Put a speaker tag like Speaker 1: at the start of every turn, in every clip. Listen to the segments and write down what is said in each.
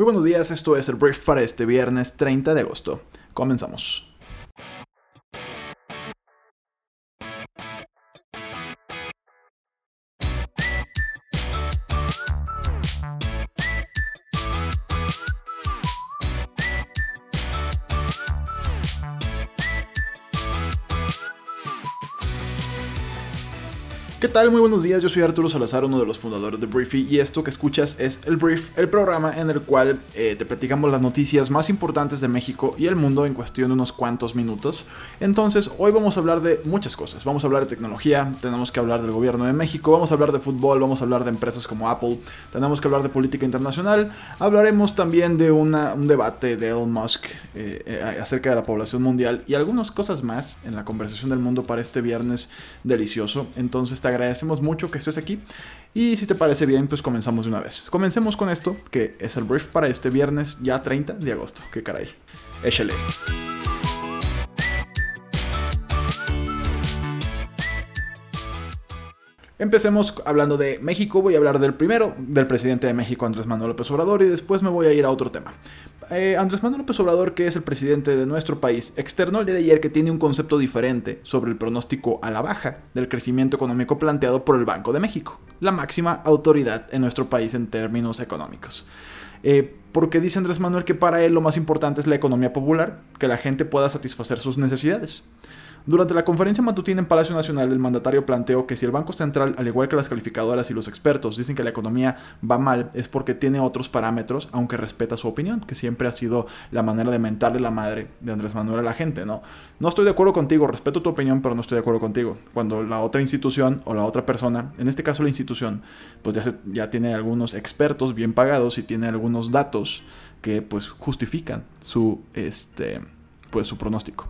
Speaker 1: Muy buenos días, esto es el brief para este viernes 30 de agosto. Comenzamos. ¿Qué tal? Muy buenos días, yo soy Arturo Salazar, uno de los fundadores de Briefy y esto que escuchas es el Brief, el programa en el cual eh, te platicamos las noticias más importantes de México y el mundo en cuestión de unos cuantos minutos. Entonces, hoy vamos a hablar de muchas cosas, vamos a hablar de tecnología, tenemos que hablar del gobierno de México, vamos a hablar de fútbol, vamos a hablar de empresas como Apple, tenemos que hablar de política internacional, hablaremos también de un debate de Elon Musk eh, eh, acerca de la población mundial y algunas cosas más en la conversación del mundo para este viernes delicioso. Entonces, agradecemos mucho que estés aquí. Y si te parece bien, pues comenzamos de una vez. Comencemos con esto, que es el brief para este viernes, ya 30 de agosto. Que caray. Échale. Empecemos hablando de México. Voy a hablar del primero, del presidente de México, Andrés Manuel López Obrador, y después me voy a ir a otro tema. Eh, Andrés Manuel López Obrador, que es el presidente de nuestro país, externó el día de ayer que tiene un concepto diferente sobre el pronóstico a la baja del crecimiento económico planteado por el Banco de México, la máxima autoridad en nuestro país en términos económicos. Eh, porque dice Andrés Manuel que para él lo más importante es la economía popular, que la gente pueda satisfacer sus necesidades. Durante la conferencia matutina en Palacio Nacional, el mandatario planteó que si el Banco Central, al igual que las calificadoras y los expertos, dicen que la economía va mal, es porque tiene otros parámetros, aunque respeta su opinión, que siempre ha sido la manera de mentarle la madre de Andrés Manuel a la gente, ¿no? No estoy de acuerdo contigo, respeto tu opinión, pero no estoy de acuerdo contigo. Cuando la otra institución o la otra persona, en este caso la institución, pues ya, ya tiene algunos expertos bien pagados y tiene algunos datos que pues justifican su, este, pues, su pronóstico.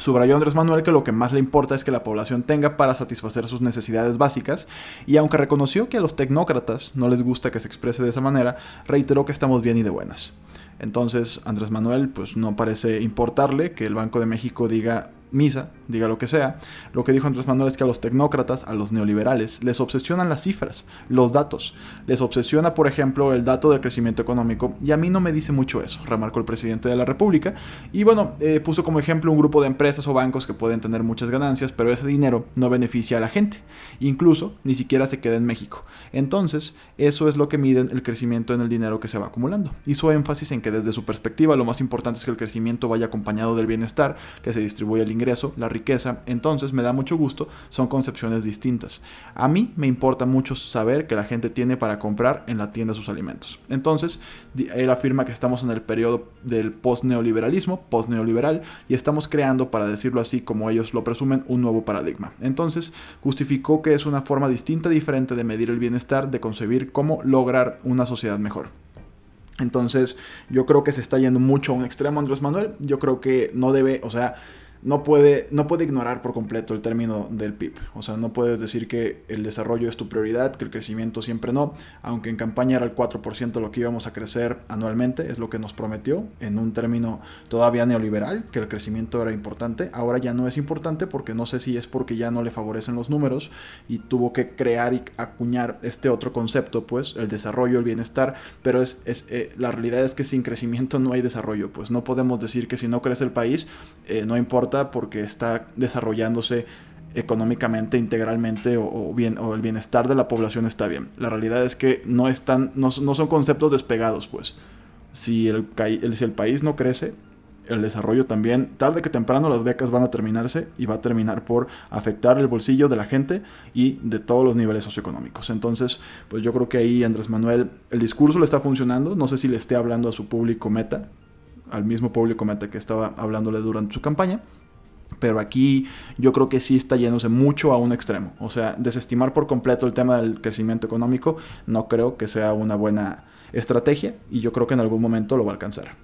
Speaker 1: Subrayó Andrés Manuel que lo que más le importa es que la población tenga para satisfacer sus necesidades básicas y aunque reconoció que a los tecnócratas no les gusta que se exprese de esa manera, reiteró que estamos bien y de buenas. Entonces Andrés Manuel pues no parece importarle que el Banco de México diga misa, diga lo que sea, lo que dijo Andrés Manuel es que a los tecnócratas, a los neoliberales, les obsesionan las cifras, los datos. Les obsesiona, por ejemplo, el dato del crecimiento económico, y a mí no me dice mucho eso, remarcó el presidente de la República. Y bueno, eh, puso como ejemplo un grupo de empresas o bancos que pueden tener muchas ganancias, pero ese dinero no beneficia a la gente. Incluso ni siquiera se queda en México. Entonces, eso es lo que miden el crecimiento en el dinero que se va acumulando. Hizo énfasis en que desde su perspectiva lo más importante es que el crecimiento vaya acompañado del bienestar, que se distribuya el ingreso, la riqueza, entonces me da mucho gusto, son concepciones distintas. A mí me importa mucho saber que la gente tiene para comprar en la tienda sus alimentos. Entonces, él afirma que estamos en el periodo del post-neoliberalismo, post-neoliberal, y estamos creando, para decirlo así como ellos lo presumen, un nuevo paradigma. Entonces, justificó que es una forma distinta, diferente de medir el bienestar, de concebir cómo lograr una sociedad mejor. Entonces, yo creo que se está yendo mucho a un extremo Andrés Manuel. Yo creo que no debe, o sea, no puede, no puede ignorar por completo el término del PIB. O sea, no puedes decir que el desarrollo es tu prioridad, que el crecimiento siempre no, aunque en campaña era el 4% lo que íbamos a crecer anualmente, es lo que nos prometió en un término todavía neoliberal, que el crecimiento era importante. Ahora ya no es importante porque no sé si es porque ya no le favorecen los números y tuvo que crear y acuñar este otro concepto, pues, el desarrollo, el bienestar, pero es, es eh, la realidad es que sin crecimiento no hay desarrollo, pues no podemos decir que si no crece el país, eh, no importa porque está desarrollándose económicamente, integralmente o, bien, o el bienestar de la población está bien. La realidad es que no, están, no, son conceptos despegados, pues. Si el, si el país no crece, el desarrollo también, tarde que temprano las becas van a terminarse y va a terminar por afectar el bolsillo de la gente y de todos los niveles socioeconómicos. Entonces, pues yo creo que ahí Andrés Manuel, el discurso le está funcionando, no sé si le esté hablando a su público meta, al mismo público meta que estaba hablándole durante su campaña, pero aquí yo creo que sí está yéndose mucho a un extremo. O sea, desestimar por completo el tema del crecimiento económico no creo que sea una buena estrategia y yo creo que en algún momento lo va a alcanzar.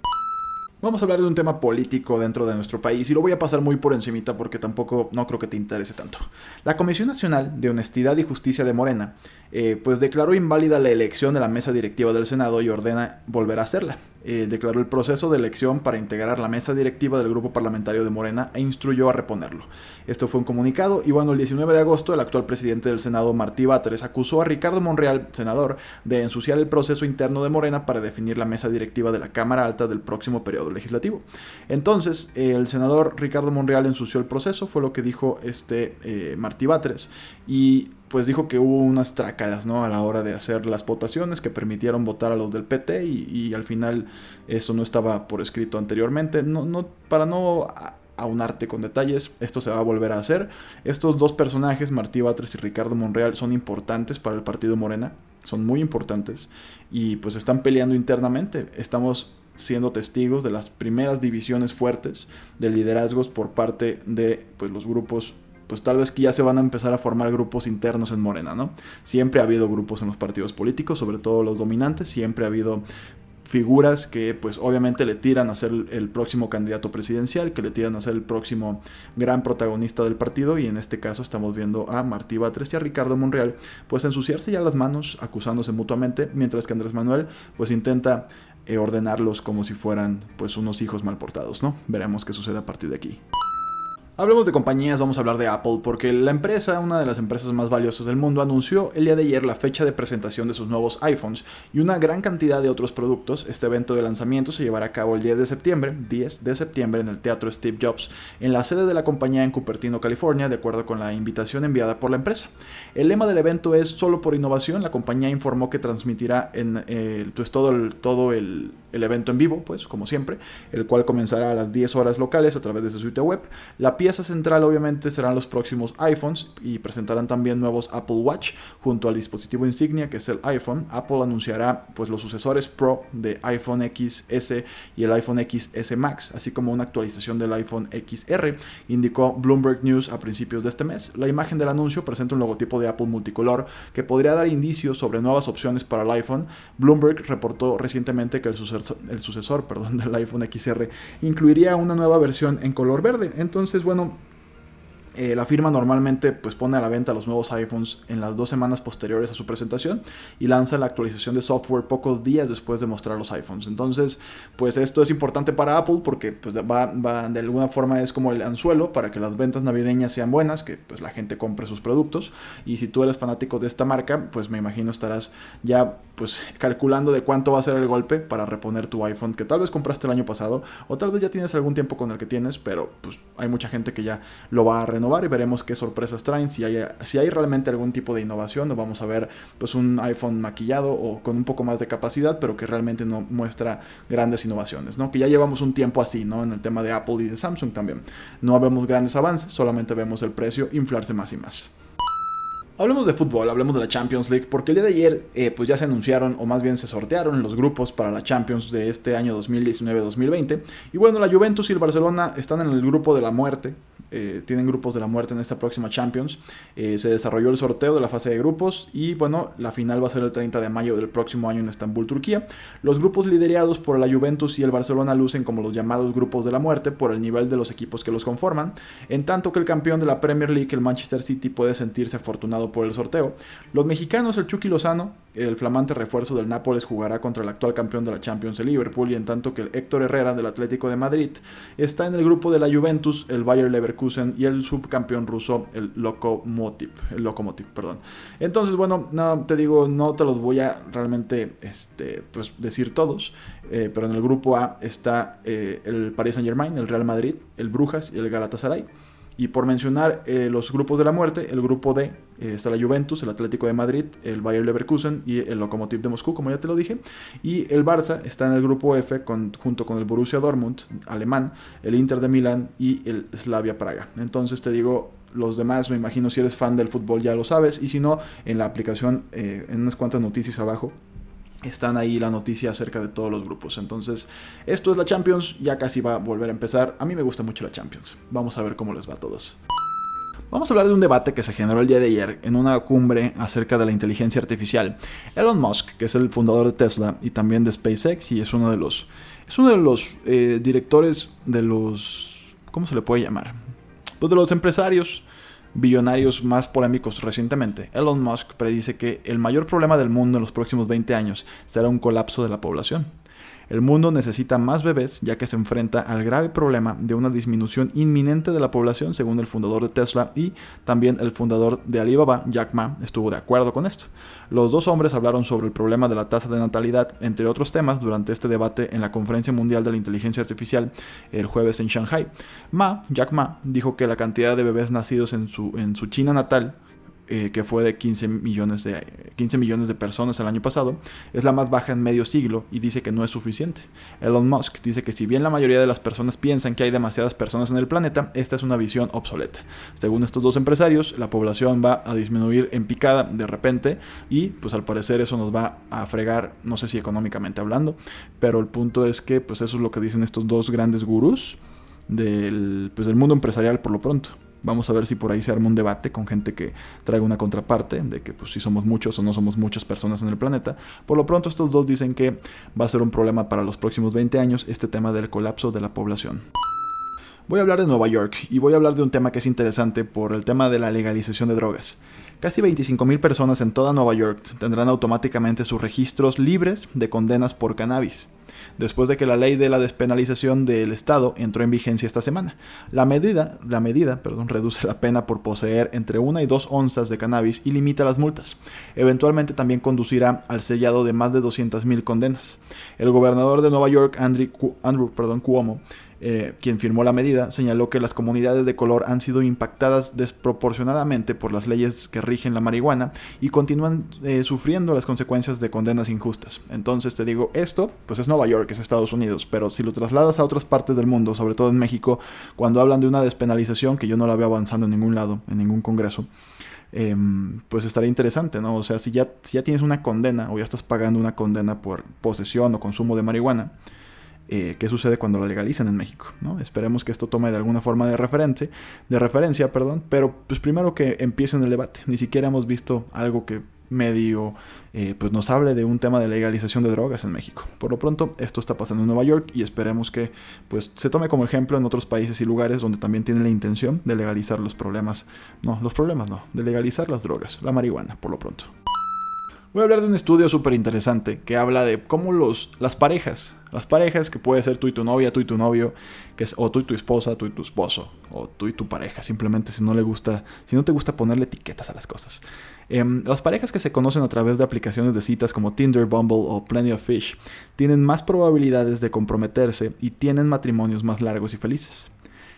Speaker 1: Vamos a hablar de un tema político dentro de nuestro país y lo voy a pasar muy por encimita porque tampoco no creo que te interese tanto. La Comisión Nacional de Honestidad y Justicia de Morena eh, pues declaró inválida la elección de la mesa directiva del Senado y ordena volver a hacerla. eh, declaró el proceso de elección para integrar la mesa directiva del grupo parlamentario de Morena e instruyó a reponerlo. Esto fue un comunicado y bueno, el 19 de agosto el actual presidente del Senado, Martí Báteres, acusó a Ricardo Monreal, senador, de ensuciar el proceso interno de Morena para definir la mesa directiva de la Cámara Alta del próximo periodo legislativo. Entonces, el senador Ricardo Monreal ensució el proceso, fue lo que dijo este eh, Martí Báteres, y pues dijo que hubo unas trácalas, ¿no? A la hora de hacer las votaciones que permitieron votar a los del PT y, al final eso no estaba por escrito anteriormente. No, no, para no aunarte con detalles, esto se va a volver a hacer. Estos dos personajes, Martí Batres y Ricardo Monreal, son importantes para el partido Morena, son muy importantes y pues están peleando internamente. Estamos siendo testigos de las primeras divisiones fuertes de liderazgos por parte de pues, los grupos pues tal vez que ya se van a empezar a formar grupos internos en Morena, ¿no? Siempre ha habido grupos en los partidos políticos, sobre todo los dominantes, siempre ha habido figuras que pues obviamente le tiran a ser el próximo candidato presidencial, que le tiran a ser el próximo gran protagonista del partido y en este caso estamos viendo a Martí Batres y a Ricardo Monreal pues ensuciarse ya las manos acusándose mutuamente, mientras que Andrés Manuel pues intenta ordenarlos como si fueran pues unos hijos mal portados, ¿no? Veremos qué sucede a partir de aquí. Hablemos de compañías, vamos a hablar de Apple, porque la empresa, una de las empresas más valiosas del mundo, anunció el día de ayer la fecha de presentación de sus nuevos iPhones y una gran cantidad de otros productos. Este evento de lanzamiento se llevará a cabo el 10 de septiembre, 10 de septiembre, en el Teatro Steve Jobs, en la sede de la compañía en Cupertino, California, de acuerdo con la invitación enviada por la empresa. El lema del evento es Solo por innovación. La compañía informó que transmitirá en, eh, pues, todo, el, todo el, evento en vivo, pues como siempre, el cual comenzará a las 10 horas locales a través de su sitio web. Pieza central obviamente serán los próximos iPhones y presentarán también nuevos Apple Watch junto al dispositivo insignia que es el iPhone. Apple anunciará pues los sucesores Pro de iPhone XS y el iPhone XS Max, así como una actualización del iPhone XR, indicó Bloomberg News a principios de este mes. La imagen del anuncio presenta un logotipo de Apple multicolor que podría dar indicios sobre nuevas opciones para el iPhone. Bloomberg reportó recientemente que el sucesor, el sucesor perdón, del iPhone XR incluiría una nueva versión en color verde. Entonces, bueno, органом eh, la firma normalmente pues, pone a la venta los nuevos iPhones en las dos semanas posteriores a su presentación y lanza la actualización de software pocos días después de mostrar los iPhones. Entonces, pues esto es importante para Apple porque pues, va, de alguna forma es como el anzuelo para que las ventas navideñas sean buenas, que pues la gente compre sus productos. Y si tú eres fanático de esta marca, pues me imagino estarás ya pues calculando de cuánto va a ser el golpe para reponer tu iPhone que tal vez compraste el año pasado o tal vez ya tienes algún tiempo con el que tienes, pero pues hay mucha gente que ya lo va a renovar y veremos qué sorpresas traen. Si hay, si hay realmente algún tipo de innovación, o vamos a ver pues un iPhone maquillado o con un poco más de capacidad, pero que realmente no muestra grandes innovaciones, ¿no? Que ya llevamos un tiempo así, ¿no? En el tema de Apple y de Samsung también. No vemos grandes avances, solamente vemos el precio inflarse más y más. Hablemos de fútbol, hablemos de la Champions League, porque el día de ayer eh, pues ya se anunciaron, o más bien se sortearon los grupos para la Champions de este año 2019-2020. Y bueno, la Juventus y el Barcelona están en el grupo de la muerte, eh, tienen grupos de la muerte en esta próxima Champions. Eh, se desarrolló el sorteo de la fase de grupos y bueno, la final va a ser el 30 de mayo del próximo año en Estambul, Turquía. Los grupos liderados por la Juventus y el Barcelona lucen como los llamados grupos de la muerte por el nivel de los equipos que los conforman, en tanto que el campeón de la Premier League, el Manchester City, puede sentirse afortunado por el sorteo. Los mexicanos, el Chucky Lozano, el flamante refuerzo del Nápoles, jugará contra el actual campeón de la Champions, el Liverpool, y en tanto que el Héctor Herrera del Atlético de Madrid está en el grupo de la Juventus, el Bayer Leverkusen y el subcampeón ruso, el Lokomotiv, el Lokomotiv, perdón. Entonces, bueno, no, te digo, no te los voy a realmente este, pues, decir todos, eh, pero en el grupo A está eh, el Paris Saint Germain, el Real Madrid, el Brujas y el Galatasaray. Y por mencionar eh, los grupos de la muerte, el grupo D eh, está la Juventus, el Atlético de Madrid, el Bayer Leverkusen y el Lokomotiv de Moscú, como ya te lo dije. Y el Barça está en el grupo F junto con el Borussia Dortmund, alemán, el Inter de Milán y el Slavia Praga. Entonces te digo, los demás, me imagino si eres fan del fútbol ya lo sabes. Y si no, en la aplicación, eh, en unas cuantas noticias abajo, están ahí la noticia acerca de todos los grupos. Entonces, esto es la Champions, ya casi va a volver a empezar. A mí me gusta mucho la Champions. Vamos a ver cómo les va a todos. Vamos a hablar de un debate que se generó el día de ayer en una cumbre acerca de la inteligencia artificial. Elon Musk, que es el fundador de Tesla y también de SpaceX y es uno de los, es uno de los eh, directores de los, ¿cómo se le puede llamar? Pues de los empresarios billonarios más polémicos recientemente, Elon Musk predice que el mayor problema del mundo en los próximos 20 años será un colapso de la población. El mundo necesita más bebés ya que se enfrenta al grave problema de una disminución inminente de la población según el fundador de Tesla y también el fundador de Alibaba, Jack Ma, estuvo de acuerdo con esto. Los dos hombres hablaron sobre el problema de la tasa de natalidad, entre otros temas, durante este debate en la Conferencia Mundial de la Inteligencia Artificial el jueves en Shanghai. Ma, Jack Ma, dijo que la cantidad de bebés nacidos en su, en su China natal eh, que fue de 15 millones de, 15 millones de personas el año pasado, es la más baja en medio siglo y dice que no es suficiente. Elon Musk dice que si bien la mayoría de las personas piensan que hay demasiadas personas en el planeta, esta es una visión obsoleta. Según estos dos empresarios, la población va a disminuir en picada de repente y pues al parecer eso nos va a fregar, no sé si económicamente hablando, pero el punto es que pues eso es lo que dicen estos dos grandes gurús del, pues, del mundo empresarial por lo pronto. Vamos a ver si por ahí se arma un debate con gente que traiga una contraparte de que pues si somos muchos o no somos muchas personas en el planeta. Por lo pronto estos dos dicen que va a ser un problema para los próximos 20 años este tema del colapso de la población. Voy a hablar de Nueva York y voy a hablar de un tema que es interesante por el tema de la legalización de drogas. Casi 25.000 personas en toda Nueva York tendrán automáticamente sus registros libres de condenas por cannabis después de que la ley de la despenalización del Estado entró en vigencia esta semana. La medida, la medida perdón, reduce la pena por poseer entre una y dos onzas de cannabis y limita las multas. Eventualmente también conducirá al sellado de más de 200.000 condenas. El gobernador de Nueva York, Andrew, Andrew perdón, Cuomo, eh, quien firmó la medida, señaló que las comunidades de color han sido impactadas desproporcionadamente por las leyes que rigen la marihuana y continúan eh, sufriendo las consecuencias de condenas injustas. Entonces te digo, esto pues es Nueva York, es Estados Unidos, pero si lo trasladas a otras partes del mundo, sobre todo en México, cuando hablan de una despenalización, que yo no la veo avanzando en ningún lado, en ningún congreso, em, pues estaría interesante, ¿no? O sea, si ya, si ya tienes una condena o ya estás pagando una condena por posesión o consumo de marihuana, eh, qué sucede cuando la legalizan en México. ¿no? Esperemos que esto tome de alguna forma de, referente, de referencia, perdón, pero pues primero que empiecen el debate. Ni siquiera hemos visto algo que medio eh, pues nos hable de un tema de legalización de drogas en México. Por lo pronto, esto está pasando en Nueva York y esperemos que pues se tome como ejemplo en otros países y lugares donde también tienen la intención de legalizar los problemas, no, los problemas no, de legalizar las drogas, la marihuana, por lo pronto. Voy a hablar de un estudio súper interesante que habla de cómo los, las parejas, las parejas que puede ser tú y tu novia, tú y tu novio, que es, o tú y tu esposa, tú y tu esposo, o tú y tu pareja, simplemente si no le gusta, si no te gusta ponerle etiquetas a las cosas. Em, las parejas que se conocen a través de aplicaciones de citas como Tinder, Bumble o Plenty of Fish tienen más probabilidades de comprometerse y tienen matrimonios más largos y felices.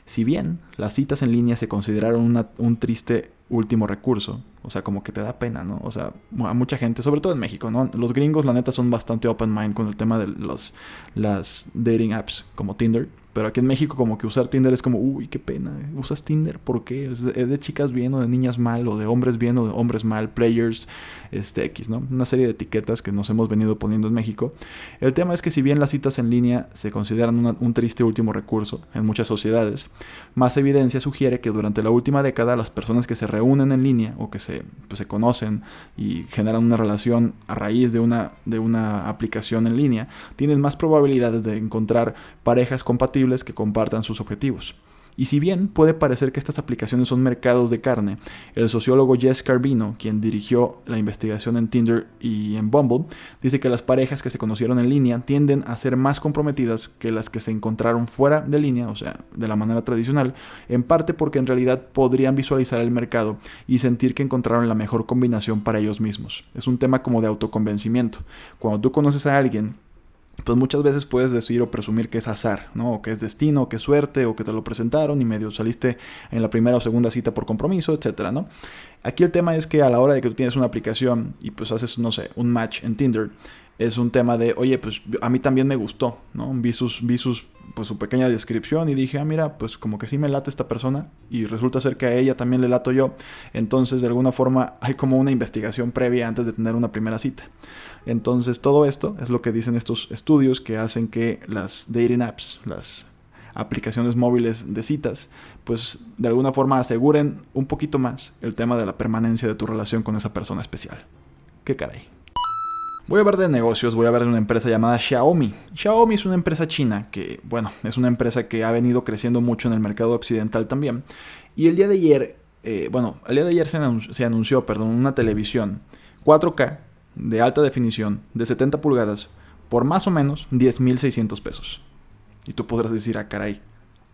Speaker 1: Si bien las citas en línea se consideraron un triste último recurso. O sea, como que te da pena, ¿no? O sea, a mucha gente, sobre todo en México, ¿no? Los gringos, la neta, son bastante open mind con el tema de los, las dating apps como Tinder. Pero aquí en México como que usar Tinder es como, uy, qué pena. ¿Usas Tinder? ¿Por qué? ¿Es de, chicas bien o de niñas mal? ¿O de hombres bien o de hombres mal? Players, este X, ¿no? Una serie de etiquetas que nos hemos venido poniendo en México. El tema es que si bien las citas en línea se consideran un triste último recurso en muchas sociedades, más evidencia sugiere que durante la última década las personas que se reúnen en línea o que se, pues, se conocen y generan una relación a raíz de una, de una aplicación en línea, tienen más probabilidades de encontrar parejas compatibles que compartan sus objetivos. Y si bien puede parecer que estas aplicaciones son mercados de carne, el sociólogo Jess Carbino, quien dirigió la investigación en Tinder y en Bumble, dice que las parejas que se conocieron en línea tienden a ser más comprometidas que las que se encontraron fuera de línea, o sea, de la manera tradicional, en parte porque en realidad podrían visualizar el mercado y sentir que encontraron la mejor combinación para ellos mismos. Es un tema como de autoconvencimiento. Cuando tú conoces a alguien pues muchas veces puedes decir o presumir que es azar, ¿no? O que es destino, o que es suerte, o que te lo presentaron y medio saliste en la primera o segunda cita por compromiso, etcétera, ¿no? Aquí el tema es que a la hora de que tú tienes una aplicación y pues haces, no sé, un match en Tinder, es un tema de, oye, pues a mí también me gustó, ¿no? Vi sus, vi sus, pues su pequeña descripción y dije, ah, mira, pues como que sí me late esta persona y resulta ser que a ella también le lato yo. Entonces, de alguna forma, hay como una investigación previa antes de tener una primera cita. Entonces, todo esto es lo que dicen estos estudios que hacen que las dating apps, las aplicaciones móviles de citas, pues de alguna forma aseguren un poquito más el tema de la permanencia de tu relación con esa persona especial. ¿Qué caray? Voy a hablar de negocios, voy a hablar de una empresa llamada Xiaomi. Xiaomi es una empresa china que, bueno, es una empresa que ha venido creciendo mucho en el mercado occidental también. Y el día de ayer, eh, bueno, el día de ayer se anunció, perdón, una televisión 4K de alta definición de 70 pulgadas por más o menos 10.600 pesos. Y tú podrás decir, ah, caray,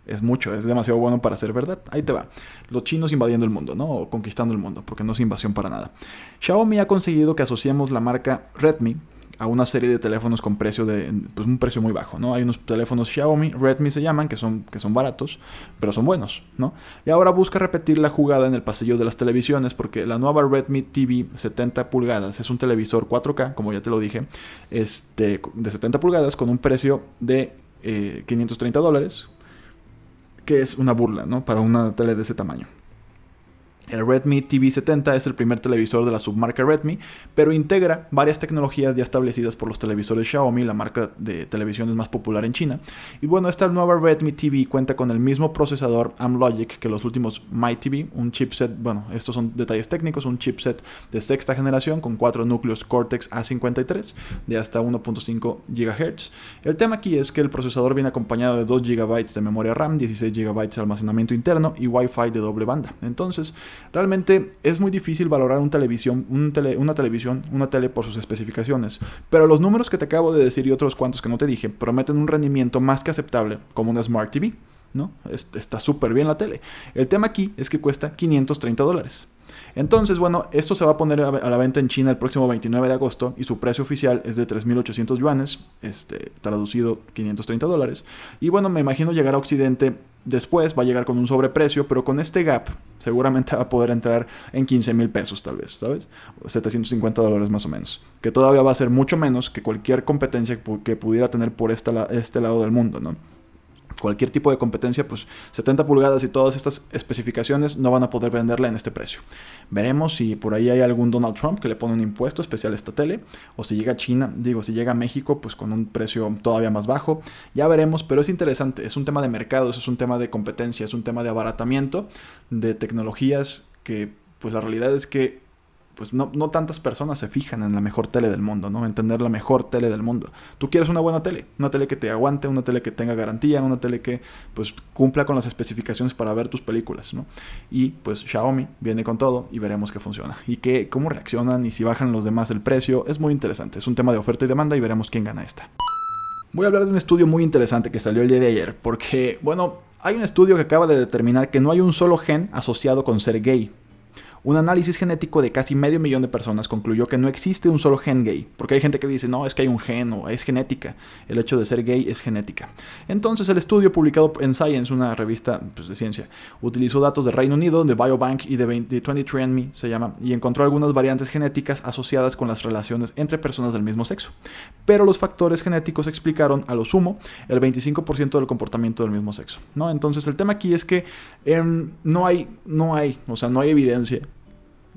Speaker 1: es mucho, es demasiado bueno para ser verdad. Ahí te va. Los chinos invadiendo el mundo, ¿no? O conquistando el mundo, porque no es invasión para nada. Xiaomi ha conseguido que asociemos la marca Redmi a una serie de teléfonos con precio de pues, un precio muy bajo, ¿no? Hay unos teléfonos Xiaomi, Redmi se llaman, que son, que son baratos, pero son buenos, ¿no? Y ahora busca repetir la jugada en el pasillo de las televisiones porque la nueva Redmi TV 70 pulgadas es un televisor 4K, como ya te lo dije, este, de 70 pulgadas con un precio de 530 eh, dólares, que es una burla, ¿no? Para una tele de ese tamaño. El Redmi TV70 es el primer televisor de la submarca Redmi, pero integra varias tecnologías ya establecidas por los televisores Xiaomi, la marca de televisiones más popular en China. Y bueno, esta nueva Redmi TV cuenta con el mismo procesador Amlogic que los últimos My TV, un chipset, bueno, estos son detalles técnicos, un chipset de sexta generación con cuatro núcleos Cortex A53 de hasta 1.5 GHz. El tema aquí es que el procesador viene acompañado de 2 GB de memoria RAM, 16 GB de almacenamiento interno y Wi-Fi de doble banda. Entonces, Realmente es muy difícil valorar una televisión, una televisión, una tele por sus especificaciones, pero los números que te acabo de decir y otros cuantos que no te dije prometen un rendimiento más que aceptable como una Smart TV. ¿no? Está súper bien la tele. El tema aquí es que cuesta 530 dólares. Entonces, bueno, esto se va a poner a la venta en China el próximo 29 de agosto y su precio oficial es de 3.800 yuanes, este, traducido 530 dólares. Y bueno, me imagino llegar a Occidente Después va a llegar con un sobreprecio, pero con este gap seguramente va a poder entrar en 15 mil pesos tal vez, ¿sabes? 750 dólares más o menos. Que todavía va a ser mucho menos que cualquier competencia que pudiera tener por este lado del mundo, ¿no? Cualquier tipo de competencia, pues 70 pulgadas y todas estas especificaciones no van a poder venderla en este precio. Veremos si por ahí hay algún Donald Trump que le pone un impuesto especial a esta tele, o si llega a China, digo, si llega a México, pues con un precio todavía más bajo. Ya veremos, pero es interesante, es un tema de mercados, es un tema de competencia, es un tema de abaratamiento de tecnologías que pues la realidad es que pues no, no, tantas personas se fijan en la mejor tele del mundo, ¿no? En tener la mejor tele del mundo. Tú quieres una buena tele, una tele que te aguante, una tele que tenga garantía, una tele que pues cumpla con las especificaciones para ver tus películas, ¿no? Y pues Xiaomi viene con todo y veremos qué funciona. Y que, cómo reaccionan y si bajan los demás el precio. Es muy interesante, es un tema de oferta y demanda y veremos quién gana esta. Voy a hablar de un estudio muy interesante que salió el día de ayer, porque, bueno, hay un estudio que acaba de determinar que no hay un solo gen asociado con ser gay. Un análisis genético de casi medio millón de personas concluyó que no existe un solo gen gay, porque hay gente que dice, no, es que hay un gen o es genética, el hecho de ser gay es genética. Entonces el estudio publicado en Science, una revista pues, de ciencia, utilizó datos de Reino Unido, de Biobank y de, 23andMe, se llama, y encontró algunas variantes genéticas asociadas con las relaciones entre personas del mismo sexo. Pero los factores genéticos explicaron a lo sumo el 25% del comportamiento del mismo sexo. ¿no? Entonces el tema aquí es que em, no hay, no hay, o sea, no hay evidencia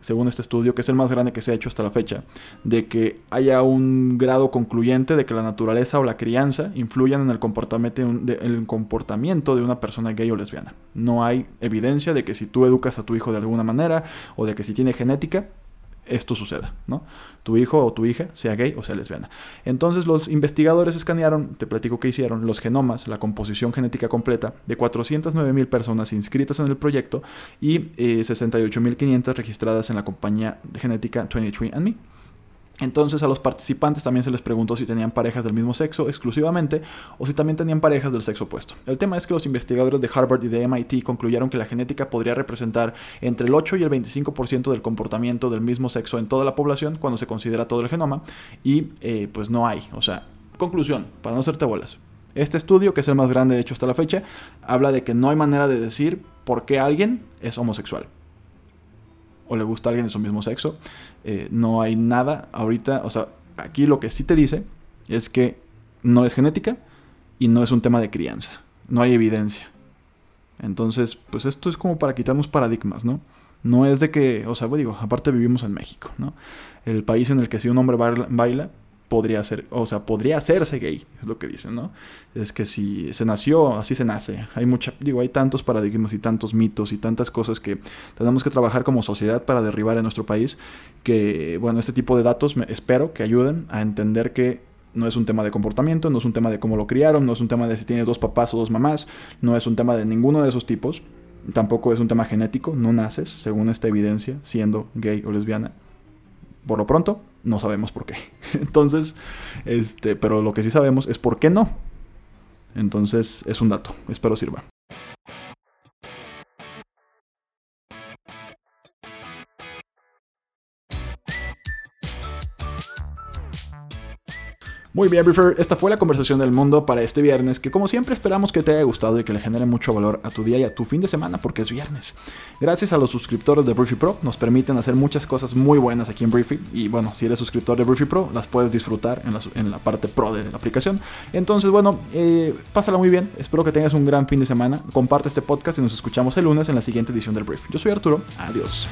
Speaker 1: según este estudio, que es el más grande que se ha hecho hasta la fecha, de que haya un grado concluyente de que la naturaleza o la crianza influyan en el comportamiento de, el comportamiento de una persona gay o lesbiana. No hay evidencia de que si tú educas a tu hijo de alguna manera o de que si tiene genética, esto suceda, ¿no? Tu hijo o tu hija sea gay o sea lesbiana. Entonces los investigadores escanearon, te platico que hicieron, los genomas, la composición genética completa de 409 mil personas inscritas en el proyecto y eh, 68.500 registradas en la compañía genética 23andMe. Entonces a los participantes también se les preguntó si tenían parejas del mismo sexo exclusivamente o si también tenían parejas del sexo opuesto. El tema es que los investigadores de Harvard y de MIT concluyeron que la genética podría representar entre el 8 y el 25% del comportamiento del mismo sexo en toda la población cuando se considera todo el genoma y eh, pues no hay. O sea, conclusión, para no hacerte bolas. Este estudio, que es el más grande de hecho hasta la fecha, habla de que no hay manera de decir por qué alguien es homosexual o le gusta a alguien de su mismo sexo. Eh, no hay nada ahorita, o sea, aquí lo que sí te dice es que no es genética y no es un tema de crianza. No hay evidencia. Entonces, pues esto es como para quitarnos paradigmas, ¿no? No es de que, o sea, digo, aparte vivimos en México, ¿no? El país en el que si un hombre baila, podría ser, o sea, podría hacerse gay, es lo que dicen, ¿no? Es que si se nació, así se nace. Hay mucha, digo, hay tantos paradigmas y tantos mitos y tantas cosas que tenemos que trabajar como sociedad para derribar en nuestro país, que, bueno, este tipo de datos espero que ayuden a entender que no es un tema de comportamiento, no es un tema de cómo lo criaron, no es un tema de si tiene dos papás o dos mamás, no es un tema de ninguno de esos tipos, tampoco es un tema genético, no naces, según esta evidencia, siendo gay o lesbiana. Por lo pronto, No sabemos por qué. Entonces, este, pero lo que sí sabemos es por qué no. Entonces, es un dato. Espero sirva. Muy bien, Briefer, esta fue la conversación del mundo para este viernes, que como siempre esperamos que te haya gustado y que le genere mucho valor a tu día y a tu fin de semana, porque es viernes. Gracias a los suscriptores de Briefy Pro, nos permiten hacer muchas cosas muy buenas aquí en Briefy, y bueno, si eres suscriptor de Briefy Pro, las puedes disfrutar en la, parte pro de la aplicación. Entonces, bueno, eh, pásala muy bien, espero que tengas un gran fin de semana, comparte este podcast y nos escuchamos el lunes en la siguiente edición del Brief. Yo soy Arturo, adiós.